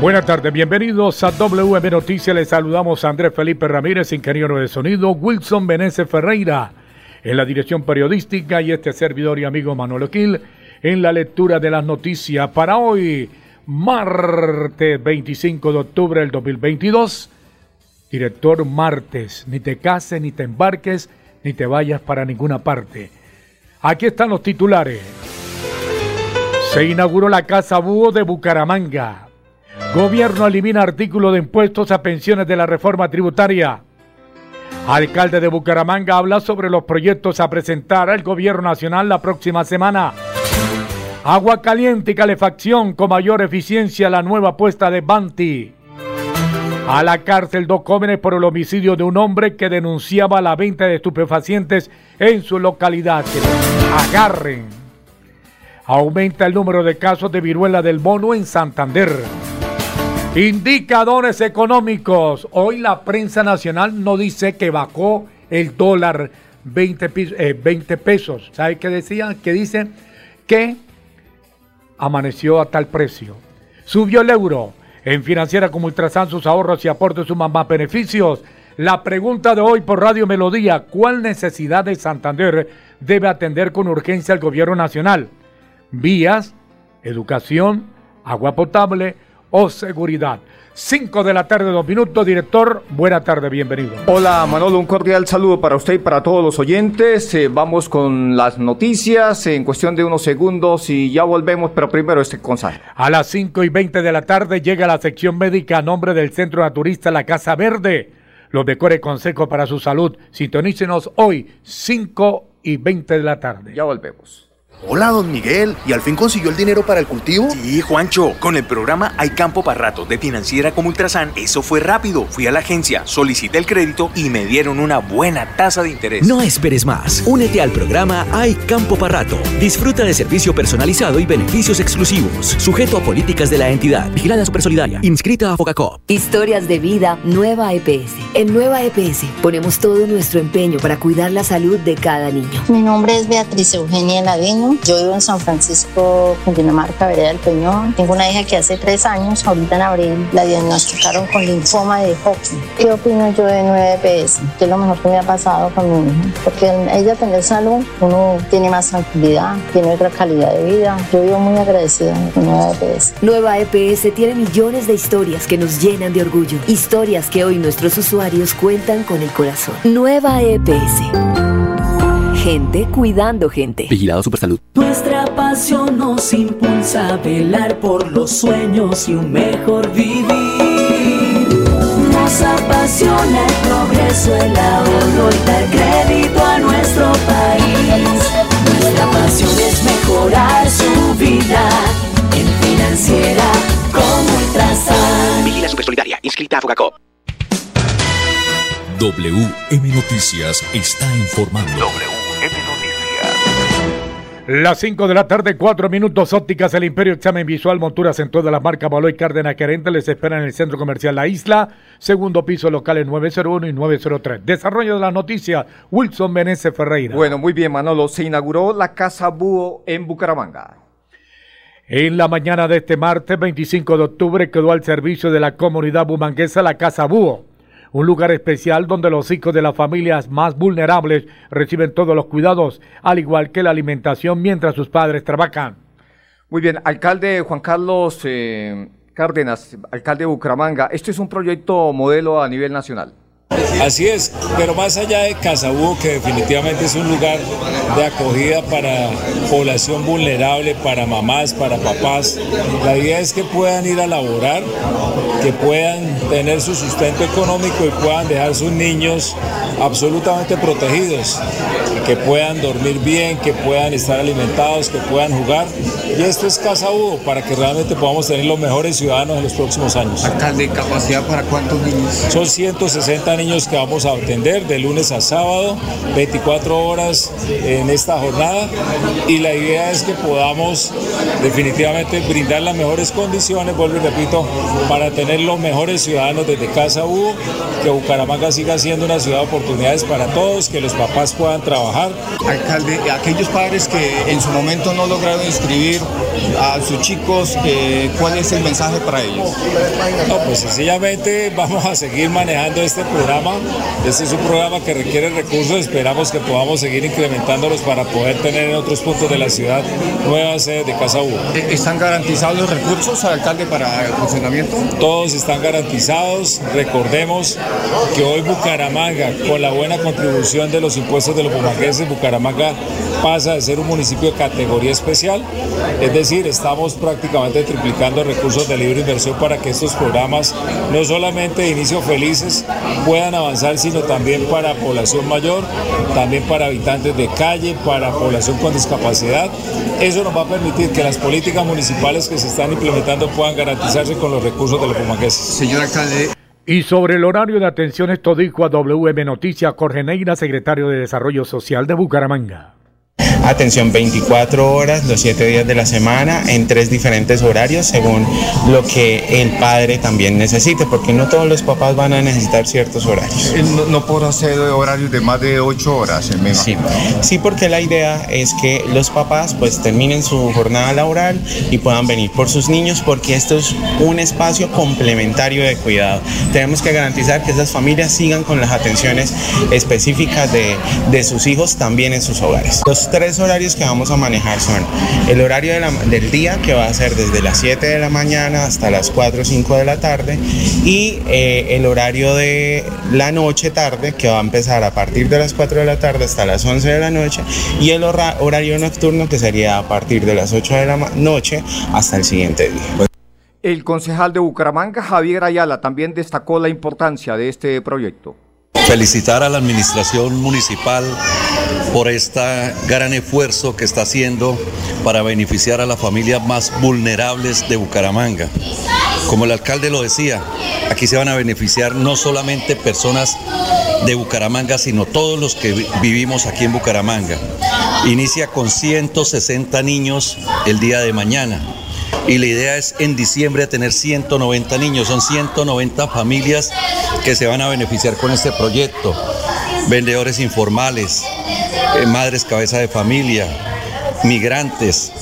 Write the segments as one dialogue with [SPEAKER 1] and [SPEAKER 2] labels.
[SPEAKER 1] Buenas tardes, bienvenidos a WM Noticias. Les saludamos a Andrés Felipe Ramírez, ingeniero de sonido, Wilson Meneses Ferreira en la dirección periodística y este servidor y amigo Manuel Oquil en la lectura de las noticias para hoy, martes 25 de octubre del 2022. Director martes, ni te cases, ni te embarques, ni te vayas para ninguna parte. Aquí están los titulares. Se inauguró la Casa Búho de Bucaramanga. Gobierno elimina artículo de impuestos a pensiones de la reforma tributaria. Alcalde de Bucaramanga habla sobre los proyectos a presentar al gobierno nacional la próxima semana. Agua caliente y calefacción con mayor eficiencia la nueva apuesta de Banti. A la cárcel dos jóvenes por el homicidio de un hombre que denunciaba la venta de estupefacientes en su localidad. Agarren. Aumenta el número de casos de viruela del mono en Santander. Indicadores económicos. Hoy la prensa nacional no dice que bajó el dólar 20, eh, 20 pesos. ¿Sabe qué decía? Que dice que amaneció a tal precio. Subió el euro. En financiera como Ultrasan sus ahorros y aportes suman más beneficios. La pregunta de hoy por Radio Melodía, ¿cuál necesidad de Santander debe atender con urgencia el gobierno nacional? Vías, educación, agua potable o seguridad. 5 de la tarde, dos minutos. Director, buena tarde, bienvenido.
[SPEAKER 2] Hola Manolo, un cordial saludo para usted y para todos los oyentes. Eh, vamos con las noticias en cuestión de unos segundos y ya volvemos, pero primero este consejo.
[SPEAKER 1] A las 5 y 20 de la tarde llega la sección médica a nombre del Centro Naturista La Casa Verde. Los mejores consejos para su salud. Sintonícenos hoy, 5 y 20 de la tarde.
[SPEAKER 2] Ya volvemos.
[SPEAKER 3] Hola, don Miguel. ¿Y al fin consiguió el dinero para el cultivo?
[SPEAKER 4] Sí, Juancho. Con el programa Hay Campo para Rato de Financiera como Ultrasan, eso fue rápido. Fui a la agencia, solicité el crédito y me dieron una buena tasa de interés.
[SPEAKER 5] No esperes más. Únete al programa Hay Campo para Rato. Disfruta de servicio personalizado y beneficios exclusivos. Sujeto a políticas de la entidad. Vigilada Supersolidaria. Inscrita a Focacop.
[SPEAKER 6] Historias de vida Nueva EPS. En Nueva EPS ponemos todo nuestro empeño para cuidar la salud de cada niño.
[SPEAKER 7] Mi nombre es Beatriz Eugenia Ladino. Yo vivo en San Francisco, Cundinamarca, Vereda del Peñón. Tengo una hija que hace tres años, ahorita en abril, la diagnosticaron con linfoma de Hodgkin. ¿Qué opino yo de 9PS? Que es lo mejor que me ha pasado con mi hija. Porque ella tener salud, uno tiene más tranquilidad, tiene otra calidad de vida. Yo vivo muy agradecida con 9PS.
[SPEAKER 6] Nueva EPS tiene millones de historias que nos llenan de orgullo. Historias que hoy nuestros usuarios cuentan con el corazón. Nueva EPS. Gente cuidando gente.
[SPEAKER 5] Vigilado Supersalud.
[SPEAKER 8] Nuestra pasión nos impulsa a velar por los sueños y un mejor vivir. Nos apasiona el progreso, el ahorro y dar crédito a nuestro país. Nuestra pasión es mejorar su vida en financiera como Ultrasan.
[SPEAKER 4] Vigila Supersolidaria, inscrita a Focacop.
[SPEAKER 9] WM Noticias está informando.
[SPEAKER 10] WM Noticias.
[SPEAKER 1] Las 5 de la tarde, 4 minutos ópticas, el Imperio Examen Visual, monturas en todas las marcas Baloy Cárdenas Querente les esperan en el Centro Comercial La Isla, segundo piso locales 901 y 903. Desarrollo de la noticia, Wilson Meneses Ferreira.
[SPEAKER 2] Bueno, muy bien Manolo, se inauguró la Casa Búho en Bucaramanga.
[SPEAKER 1] En la mañana de este martes 25 de octubre quedó al servicio de la comunidad bumanguesa la Casa Búho, un lugar especial donde los hijos de las familias más vulnerables reciben todos los cuidados, al igual que la alimentación mientras sus padres trabajan.
[SPEAKER 2] Muy bien, alcalde Juan Carlos eh, Cárdenas, alcalde de Bucaramanga, esto es un proyecto modelo a nivel nacional.
[SPEAKER 11] Así es, pero más allá de Casabú, que definitivamente es un lugar de acogida para población vulnerable, para mamás, para papás, la idea es que puedan ir a laborar, que puedan tener su sustento económico y puedan dejar sus niños absolutamente protegidos, que puedan dormir bien, que puedan estar alimentados, que puedan jugar. Y esto es Casa Hugo para que realmente podamos tener los mejores ciudadanos en los próximos años.
[SPEAKER 2] Alcalde, ¿capacidad para cuántos niños?
[SPEAKER 11] Son 160 niños que vamos a atender de lunes a sábado, 24 horas en esta jornada. Y la idea es que podamos definitivamente brindar las mejores condiciones, vuelvo y repito, para tener los mejores ciudadanos desde Casa Hugo, que Bucaramanga siga siendo una ciudad de oportunidades para todos, que los papás puedan trabajar.
[SPEAKER 2] Alcalde, aquellos padres que en su momento no lograron inscribir a sus chicos, eh, ¿cuál es el mensaje para ellos?
[SPEAKER 11] No, pues sencillamente vamos a seguir manejando este programa. Este es un programa que requiere recursos, esperamos que podamos seguir incrementándolos para poder tener en otros puntos de la ciudad nuevas sedes de Casa Hugo.
[SPEAKER 2] ¿Están garantizados los recursos, alcalde, para el funcionamiento?
[SPEAKER 11] Todos están garantizados. Recordemos que hoy Bucaramanga, con la buena contribución de los impuestos de los bumangueses, Bucaramanga pasa de ser un municipio de categoría especial. Es decir, estamos prácticamente triplicando recursos de libre inversión para que estos programas, no solamente de inicio felices, puedan avanzar, sino también para población mayor, también para habitantes de calle, para población con discapacidad. Eso nos va a permitir que las políticas municipales que se están implementando puedan garantizarse con los recursos de los bumangueses.
[SPEAKER 2] Señor alcalde.
[SPEAKER 1] Y sobre el horario de atención, esto dijo a WM Noticias Jorge Neira, secretario de Desarrollo Social de Bucaramanga.
[SPEAKER 12] Atención 24 horas, los 7 días de la semana, en tres diferentes horarios, según lo que el padre también necesite, porque no todos los papás van a necesitar ciertos horarios.
[SPEAKER 2] No, no podrá ser horarios de más de 8 horas, me
[SPEAKER 12] sí. sí, porque la idea es que los papás pues terminen su jornada laboral y puedan venir por sus niños, porque esto es un espacio complementario de cuidado. Tenemos que garantizar que esas familias sigan con las atenciones específicas de, de sus hijos también en sus hogares. Los tres horarios que vamos a manejar son el horario de la- del día, que va a ser desde las 7 de la mañana hasta las 4 o 5 de la tarde, y eh, el horario de la noche tarde, que va a empezar a partir de las 4 de la tarde hasta las 11 de la noche, y el horario nocturno, que sería a partir de las 8 de la noche hasta el siguiente día.
[SPEAKER 2] El concejal de Bucaramanga, Javier Ayala, también destacó la importancia de este proyecto.
[SPEAKER 13] Felicitar a la administración municipal por este gran esfuerzo que está haciendo para beneficiar a las familias más vulnerables de Bucaramanga. Como el alcalde lo decía, aquí se van a beneficiar no solamente personas de Bucaramanga, sino todos los que vi- vivimos aquí en Bucaramanga. Inicia con 160 niños el día de mañana. Y la idea es en diciembre tener 190 niños, son 190 familias que se van a beneficiar con este proyecto. Vendedores informales, eh, madres cabeza de familia, migrantes,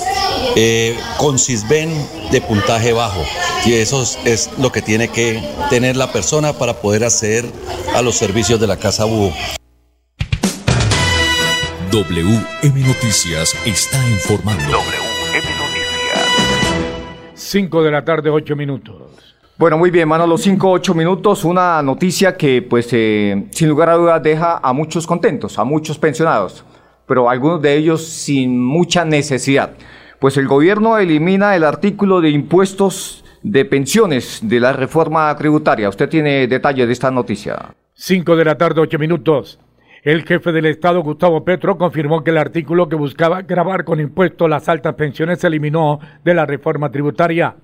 [SPEAKER 13] eh, con CISBEN de puntaje bajo. Y eso es, lo que tiene que tener la persona para poder acceder a los servicios de la Casa Búho.
[SPEAKER 9] WM Noticias está informando.
[SPEAKER 10] WM Noticias.
[SPEAKER 1] 5 de la tarde, 8 minutos.
[SPEAKER 2] Bueno, muy bien, mano, los 5, 8 minutos, una noticia que pues eh, sin lugar a dudas deja a muchos contentos, a muchos pensionados, pero algunos de ellos sin mucha necesidad. Pues el gobierno elimina el artículo de impuestos de pensiones de la reforma tributaria. Usted tiene detalles de esta noticia.
[SPEAKER 1] 5 de la tarde, 8 minutos. El jefe del Estado, Gustavo Petro, confirmó que el artículo que buscaba grabar con impuestos las altas pensiones se eliminó de la reforma tributaria.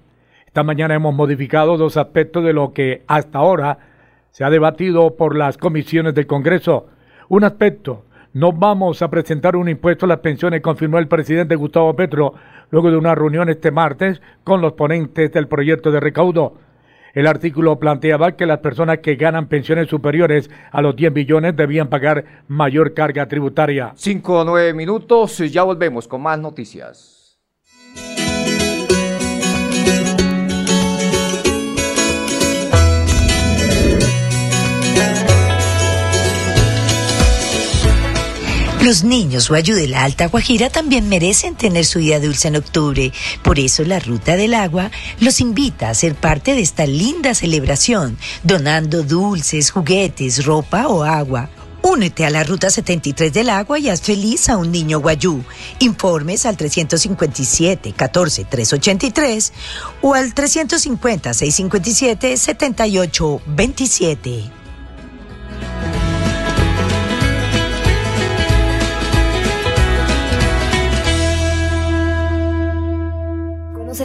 [SPEAKER 1] Esta mañana hemos modificado dos aspectos de lo que hasta ahora se ha debatido por las comisiones del Congreso. Un aspecto, no vamos a presentar un impuesto a las pensiones, confirmó el presidente Gustavo Petro luego de una reunión este martes con los ponentes del proyecto de recaudo. El artículo planteaba que las personas que ganan pensiones superiores a los 10 billones debían pagar mayor carga tributaria.
[SPEAKER 2] 5 o 9 minutos, ya volvemos con más noticias.
[SPEAKER 14] Los niños Guayú de la Alta Guajira también merecen tener su día dulce en octubre. Por eso la Ruta del Agua los invita a ser parte de esta linda celebración, donando dulces, juguetes, ropa o agua. Únete a la Ruta 73 del Agua y haz feliz a un niño guayú. Informes al 357-14-383 o al 350-657-7827.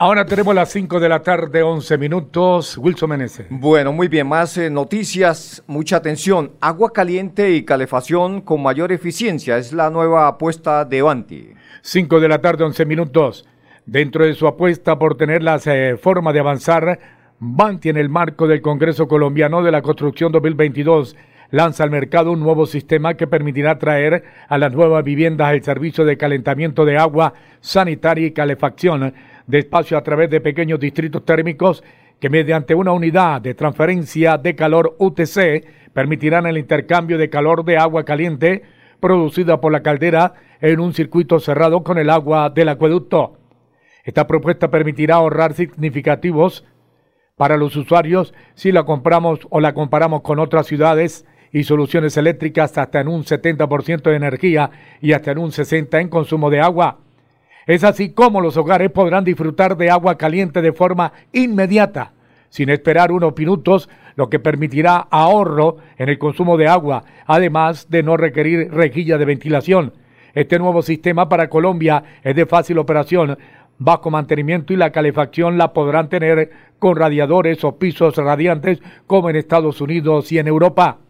[SPEAKER 1] Ahora tenemos las 5 de la tarde, 11 minutos. Wilson Meneses.
[SPEAKER 2] Bueno, muy bien, más eh, noticias, mucha atención. Agua caliente y calefacción con mayor eficiencia es la nueva apuesta de Banti.
[SPEAKER 1] 5 de la tarde, 11 minutos. Dentro de su apuesta por tener la eh, forma de avanzar, Banti en el marco del Congreso Colombiano de la Construcción 2022 lanza al mercado un nuevo sistema que permitirá traer a las nuevas viviendas el servicio de calentamiento de agua sanitaria y calefacción de espacio a través de pequeños distritos térmicos que mediante una unidad de transferencia de calor UTC permitirán el intercambio de calor de agua caliente producida por la caldera en un circuito cerrado con el agua del acueducto. Esta propuesta permitirá ahorrar significativos para los usuarios si la compramos o la comparamos con otras ciudades y soluciones eléctricas hasta en un 70% de energía y hasta en un 60% en consumo de agua. Es así como los hogares podrán disfrutar de agua caliente de forma inmediata, sin esperar unos minutos, lo que permitirá ahorro en el consumo de agua, además de no requerir rejilla de ventilación. Este nuevo sistema para Colombia es de fácil operación, bajo mantenimiento y la calefacción la podrán tener con radiadores o pisos radiantes como en Estados Unidos y en Europa.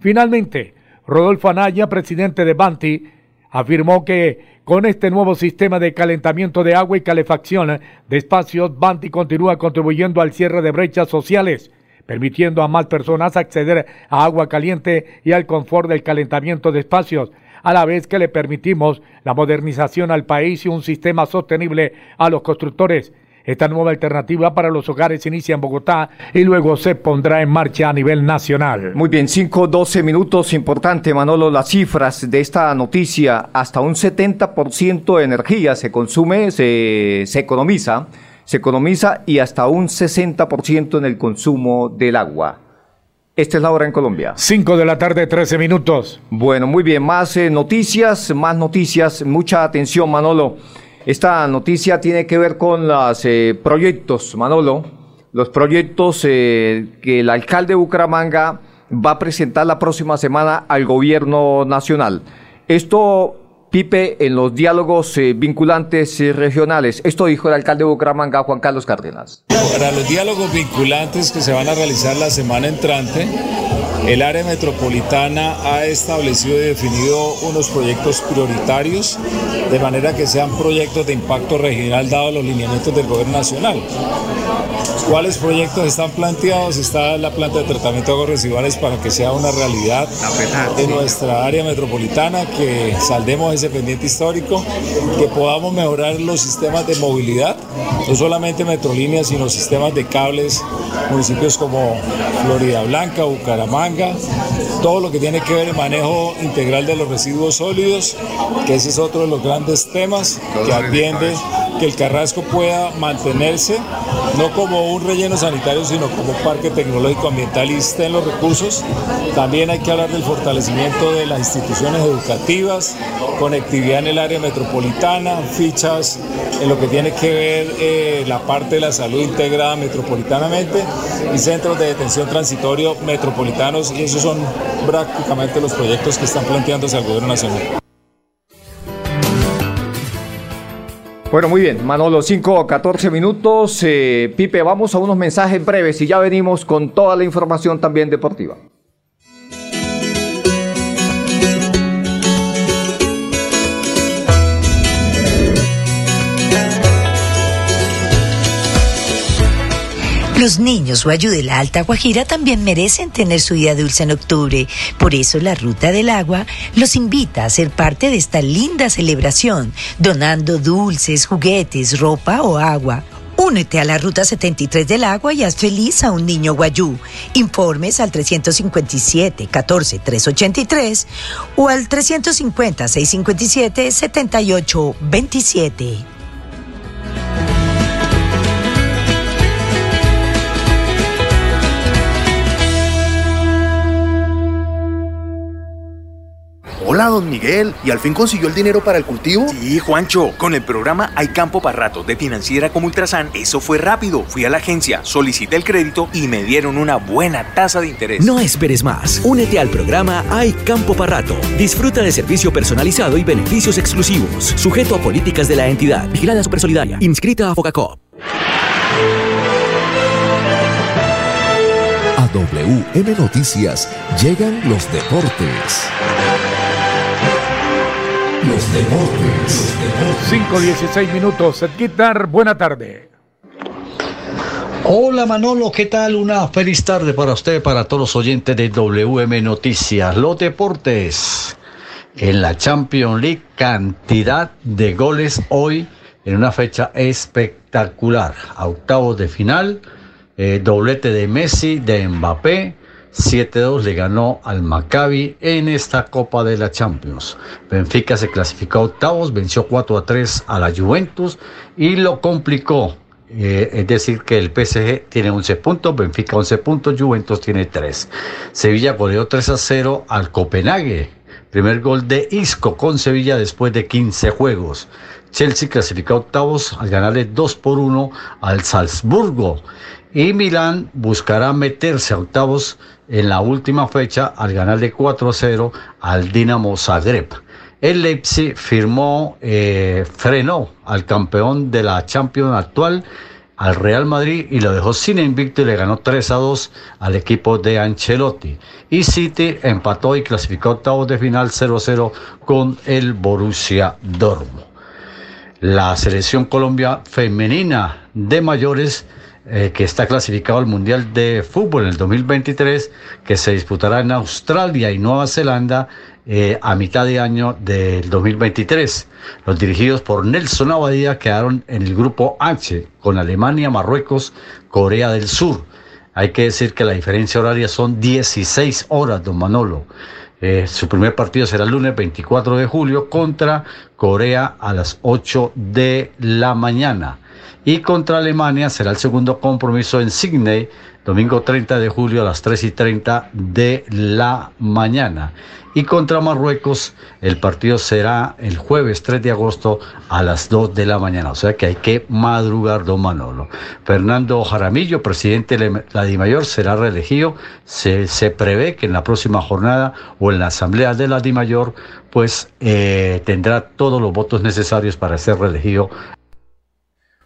[SPEAKER 1] Finalmente, Rodolfo Anaya, presidente de Banti, afirmó que con este nuevo sistema de calentamiento de agua y calefacción de espacios, Banti continúa contribuyendo al cierre de brechas sociales, permitiendo a más personas acceder a agua caliente y al confort del calentamiento de espacios, a la vez que le permitimos la modernización al país y un sistema sostenible a los constructores. Esta nueva alternativa para los hogares inicia en Bogotá y luego se pondrá en marcha a nivel nacional.
[SPEAKER 2] Muy bien, 5, 12 minutos. Importante, Manolo, las cifras de esta noticia. Hasta un 70% de energía se consume, se, se economiza, se economiza y hasta un 60% en el consumo del agua. Esta es la hora en Colombia.
[SPEAKER 1] 5 de la tarde, 13 minutos.
[SPEAKER 2] Bueno, muy bien, más eh, noticias, más noticias. Mucha atención, Manolo. Esta noticia tiene que ver con los eh, proyectos, Manolo, los proyectos eh, que el alcalde de Bucaramanga va a presentar la próxima semana al gobierno nacional. Esto, Pipe, en los diálogos eh, vinculantes regionales. Esto dijo el alcalde de Bucaramanga, Juan Carlos Cárdenas.
[SPEAKER 11] Para los diálogos vinculantes que se van a realizar la semana entrante, el área metropolitana ha establecido y definido unos proyectos prioritarios de manera que sean proyectos de impacto regional dado los lineamientos del gobierno nacional. ¿Cuáles proyectos están planteados? Está la planta de tratamiento de aguas residuales para que sea una realidad de nuestra área metropolitana, que saldemos ese pendiente histórico, que podamos mejorar los sistemas de movilidad, no solamente metrolíneas, sino sistemas de cables, municipios como Florida Blanca, Bucaramanga, Bucaramanga, todo lo que tiene que ver el manejo integral de los residuos sólidos, que ese es otro de los grandes temas que atiende que el Carrasco pueda mantenerse no como un relleno sanitario, sino como parque tecnológico ambiental y estén los recursos. También hay que hablar del fortalecimiento de las instituciones educativas, conectividad en el área metropolitana, fichas en lo que tiene que ver eh, la parte de la salud integrada metropolitanamente y centros de detención transitorio y esos son prácticamente los proyectos que están planteándose al gobierno nacional.
[SPEAKER 2] Bueno, muy bien, Manolo, 5 o 14 minutos. Eh, Pipe, vamos a unos mensajes breves y ya venimos con toda la información también deportiva.
[SPEAKER 14] Los niños Guayú de la Alta Guajira también merecen tener su día dulce en octubre. Por eso la Ruta del Agua los invita a ser parte de esta linda celebración, donando dulces, juguetes, ropa o agua. Únete a la Ruta 73 del Agua y haz feliz a un niño guayú. Informes al 357-14-383 o al 350-657-7827.
[SPEAKER 3] Hola, don Miguel. ¿Y al fin consiguió el dinero para el cultivo?
[SPEAKER 4] Sí, Juancho. Con el programa Hay Campo para Rato de Financiera como Ultrasan, eso fue rápido. Fui a la agencia, solicité el crédito y me dieron una buena tasa de interés.
[SPEAKER 5] No esperes más. Únete al programa Hay Campo para Rato. Disfruta de servicio personalizado y beneficios exclusivos. Sujeto a políticas de la entidad. Vigilada Supersolidaria. Inscrita a Focacop.
[SPEAKER 15] A WM Noticias llegan los deportes. Los deportes.
[SPEAKER 1] 5.16 minutos. Guitar, buena tarde.
[SPEAKER 16] Hola Manolo, ¿qué tal? Una feliz tarde para usted, para todos los oyentes de WM Noticias. Los deportes. En la Champions League, cantidad de goles hoy en una fecha espectacular. A octavos de final, eh, doblete de Messi, de Mbappé, 7-2 le ganó al Maccabi en esta Copa de la Champions. Benfica se clasificó a octavos, venció 4-3 a la Juventus y lo complicó. Eh, es decir, que el PSG tiene 11 puntos, Benfica 11 puntos, Juventus tiene 3. Sevilla goleó 3 a 0 al Copenhague. Primer gol de Isco con Sevilla después de 15 juegos. Chelsea clasificó a octavos al ganarle 2 por 1 al Salzburgo. Y Milán buscará meterse a octavos en la última fecha al ganarle 4-0 al Dinamo Zagreb. El Leipzig firmó, eh, frenó al campeón de la Champions actual, al Real Madrid, y lo dejó sin invicto y le ganó 3 a 2 al equipo de Ancelotti. Y City empató y clasificó octavos de final 0-0 con el Borussia Dortmund. La selección Colombia femenina de mayores eh, que está clasificado al Mundial de Fútbol en el 2023, que se disputará en Australia y Nueva Zelanda eh, a mitad de año del 2023. Los dirigidos por Nelson Abadía quedaron en el grupo H, con Alemania, Marruecos, Corea del Sur. Hay que decir que la diferencia horaria son 16 horas, don Manolo. Eh, su primer partido será el lunes 24 de julio contra Corea a las 8 de la mañana y contra Alemania será el segundo compromiso en Sydney, domingo 30 de julio a las 3 y 30 de la mañana. Y contra Marruecos el partido será el jueves 3 de agosto a las 2 de la mañana. O sea que hay que madrugar, don Manolo. Fernando Jaramillo, presidente de la DIMAYOR, será reelegido. Se, se prevé que en la próxima jornada o en la asamblea de la DIMAYOR pues eh, tendrá todos los votos necesarios para ser reelegido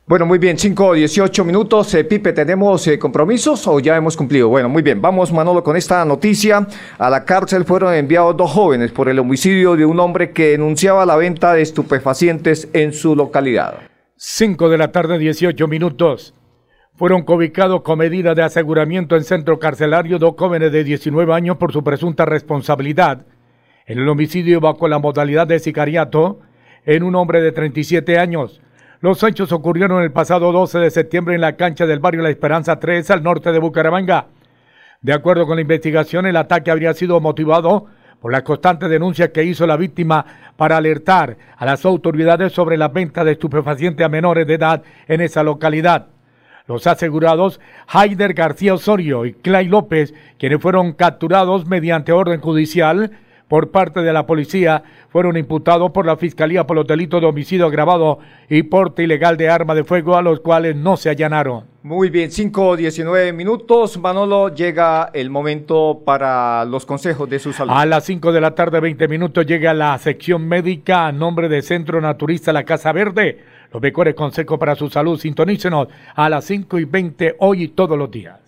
[SPEAKER 2] bueno, muy bien, 5 o 18 minutos. Eh, Pipe, ¿tenemos eh, compromisos o ya hemos cumplido? Bueno, muy bien, vamos Manolo con esta noticia. A la cárcel fueron enviados dos jóvenes por el homicidio de un hombre que denunciaba la venta de estupefacientes en su localidad.
[SPEAKER 1] 5 de la tarde, 18 minutos. Fueron cobicados con medida de aseguramiento en centro carcelario dos jóvenes de 19 años por su presunta responsabilidad en el homicidio bajo la modalidad de sicariato en un hombre de 37 años los hechos ocurrieron el pasado 12 de septiembre en la cancha del barrio La Esperanza 3 al norte de Bucaramanga. De acuerdo con la investigación, el ataque habría sido motivado por la constante denuncia que hizo la víctima para alertar a las autoridades sobre la venta de estupefacientes a menores de edad en esa localidad. Los asegurados Haider García Osorio y Clay López, quienes fueron capturados mediante orden judicial por parte de la policía, fueron imputados por la Fiscalía por los delitos de homicidio agravado y porte ilegal de arma de fuego a los cuales no se allanaron.
[SPEAKER 2] Muy bien, 5 19 minutos. Manolo, llega el momento para los consejos de su salud.
[SPEAKER 1] A las 5 de la tarde, 20 minutos, llega la sección médica a nombre de Centro Naturista La Casa Verde. Los mejores consejos para su salud. Sintonícenos a las 5 y 20 hoy y todos los días.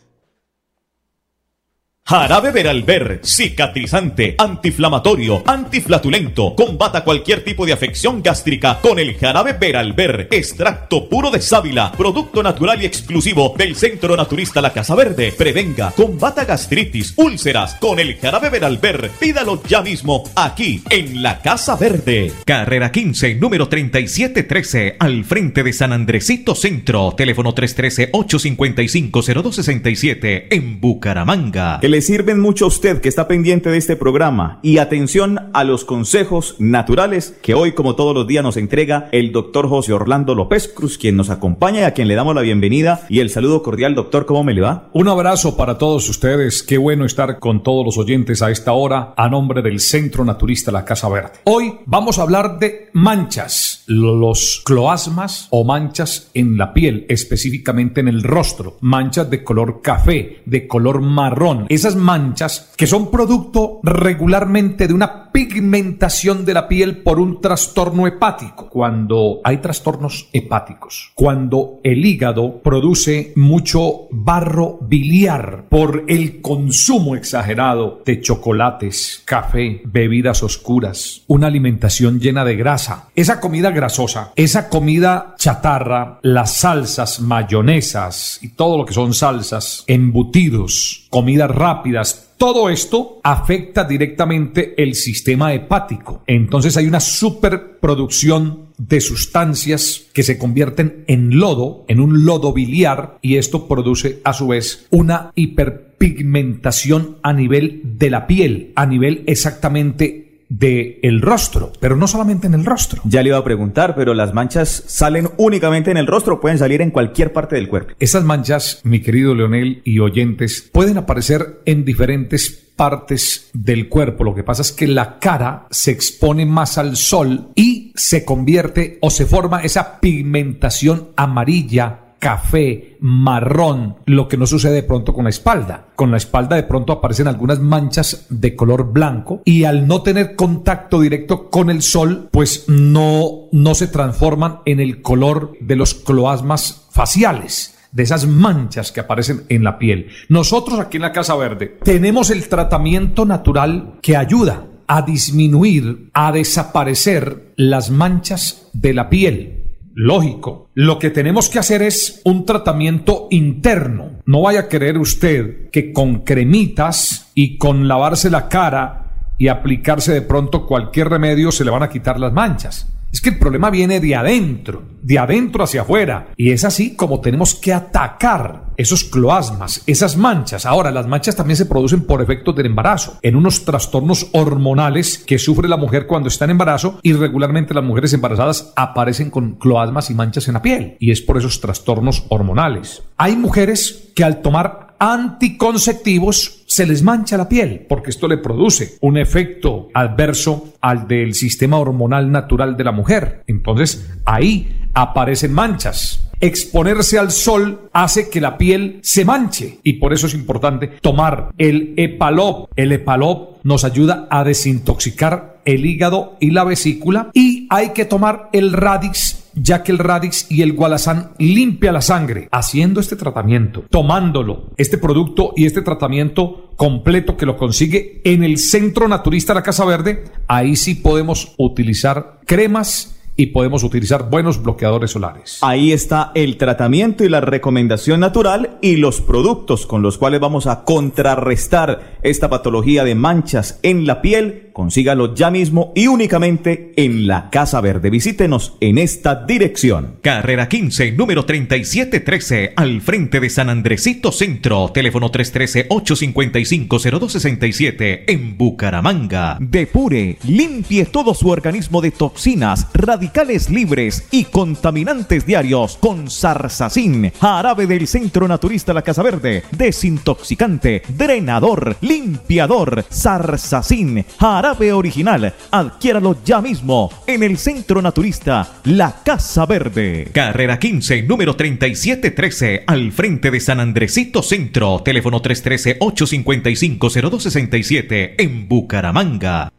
[SPEAKER 17] Jarabe Beralber, cicatrizante, antiinflamatorio, antiflatulento, combata cualquier tipo de afección gástrica con el jarabe Beralber, extracto puro de sábila, producto natural y exclusivo del Centro Naturista La Casa Verde. Prevenga, combata gastritis, úlceras con el jarabe Beralber. Pídalo ya mismo aquí en La Casa Verde.
[SPEAKER 18] Carrera 15, número 3713, al frente de San Andresito Centro, teléfono 313-855-0267, en Bucaramanga
[SPEAKER 19] le sirven mucho a usted que está pendiente de este programa y atención a los consejos naturales que hoy como todos los días nos entrega el doctor José Orlando López Cruz, quien nos acompaña y a quien le damos la bienvenida y el saludo cordial. Doctor, ¿cómo me le va?
[SPEAKER 20] Un abrazo para todos ustedes. Qué bueno estar con todos los oyentes a esta hora a nombre del Centro Naturista La Casa Verde. Hoy vamos a hablar de manchas, los cloasmas o manchas en la piel, específicamente en el rostro, manchas de color café, de color marrón. Esas manchas que son producto regularmente de una pigmentación de la piel por un trastorno hepático. Cuando hay trastornos hepáticos, cuando el hígado produce mucho barro biliar por el consumo exagerado de chocolates, café, bebidas oscuras, una alimentación llena de grasa, esa comida grasosa, esa comida chatarra, las salsas, mayonesas y todo lo que son salsas, embutidos, comidas rápidas, todo esto afecta directamente el sistema hepático. Entonces hay una superproducción de sustancias que se convierten en lodo, en un lodo biliar, y esto produce a su vez una hiperpigmentación a nivel de la piel, a nivel exactamente de el rostro, pero no solamente en el rostro.
[SPEAKER 19] Ya le iba a preguntar, pero las manchas salen únicamente en el rostro, pueden salir en cualquier parte del cuerpo.
[SPEAKER 20] Esas manchas, mi querido Leonel y oyentes, pueden aparecer en diferentes partes del cuerpo. Lo que pasa es que la cara se expone más al sol y se convierte o se forma esa pigmentación amarilla café, marrón, lo que no sucede de pronto con la espalda. Con la espalda de pronto aparecen algunas manchas de color blanco y al no tener contacto directo con el sol, pues no, no se transforman en el color de los cloasmas faciales de esas manchas que aparecen en la piel. Nosotros aquí en la Casa Verde tenemos el tratamiento natural que ayuda a disminuir, a desaparecer las manchas de la piel lógico. Lo que tenemos que hacer es un tratamiento interno. No vaya a creer usted que con cremitas y con lavarse la cara y aplicarse de pronto cualquier remedio se le van a quitar las manchas. Es que el problema viene de adentro, de adentro hacia afuera. Y es así como tenemos que atacar esos cloasmas, esas manchas. Ahora, las manchas también se producen por efectos del embarazo, en unos trastornos hormonales que sufre la mujer cuando está en embarazo y regularmente las mujeres embarazadas aparecen con cloasmas y manchas en la piel. Y es por esos trastornos hormonales. Hay mujeres que al tomar anticonceptivos se les mancha la piel porque esto le produce un efecto adverso al del sistema hormonal natural de la mujer. Entonces ahí aparecen manchas. Exponerse al sol hace que la piel se manche y por eso es importante tomar el Epalop. El Epalop nos ayuda a desintoxicar el hígado y la vesícula y hay que tomar el Radix ya que el Radix y el Gualazán limpia la sangre. Haciendo este tratamiento, tomándolo, este producto y este tratamiento completo que lo consigue en el Centro Naturista de la Casa Verde, ahí sí podemos utilizar cremas y podemos utilizar buenos bloqueadores solares.
[SPEAKER 19] Ahí está el tratamiento y la recomendación natural y los productos con los cuales vamos a contrarrestar esta patología de manchas en la piel Consígalo ya mismo y únicamente en la Casa Verde. Visítenos en esta dirección.
[SPEAKER 18] Carrera 15, número 3713, al frente de San Andresito Centro. Teléfono 313-855-0267 en Bucaramanga. Depure, limpie todo su organismo de toxinas, radicales libres y contaminantes diarios con Sarsacin, jarabe del Centro Naturista La Casa Verde, desintoxicante, drenador, limpiador, Sarsacin, jarabe original. Adquiéralo ya mismo en el Centro Naturista La Casa Verde. Carrera 15, número 3713, al frente de San Andresito Centro. Teléfono 313-855-0267 en Bucaramanga.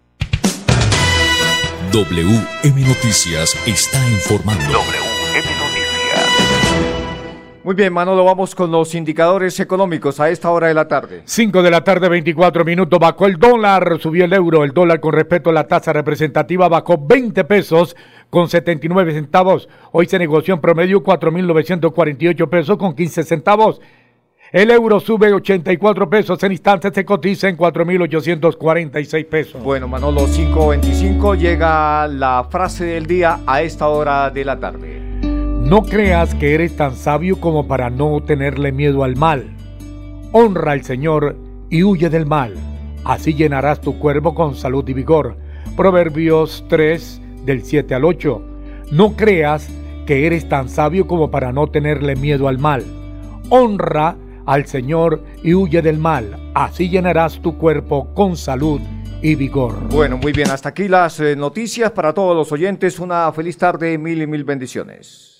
[SPEAKER 9] WM Noticias está informando.
[SPEAKER 10] WM Noticias.
[SPEAKER 2] Muy bien, Manolo, vamos con los indicadores económicos a esta hora de la tarde.
[SPEAKER 1] 5 de la tarde, 24 minutos, bajó el dólar, subió el euro, el dólar con respecto a la tasa representativa bajó 20 pesos con 79 centavos. Hoy se negoció en promedio 4.948 pesos con 15 centavos. El euro sube 84 pesos, en instantes se cotiza en 4.846 pesos.
[SPEAKER 2] Bueno, Manolo, 5.25 llega la frase del día a esta hora de la tarde.
[SPEAKER 1] No creas que eres tan sabio como para no tenerle miedo al mal. Honra al Señor y huye del mal. Así llenarás tu cuerpo con salud y vigor. Proverbios 3 del 7 al 8. No creas que eres tan sabio como para no tenerle miedo al mal. Honra al Señor y huye del mal. Así llenarás tu cuerpo con salud y vigor.
[SPEAKER 2] Bueno, muy bien, hasta aquí las eh, noticias para todos los oyentes. Una feliz tarde, mil y mil bendiciones.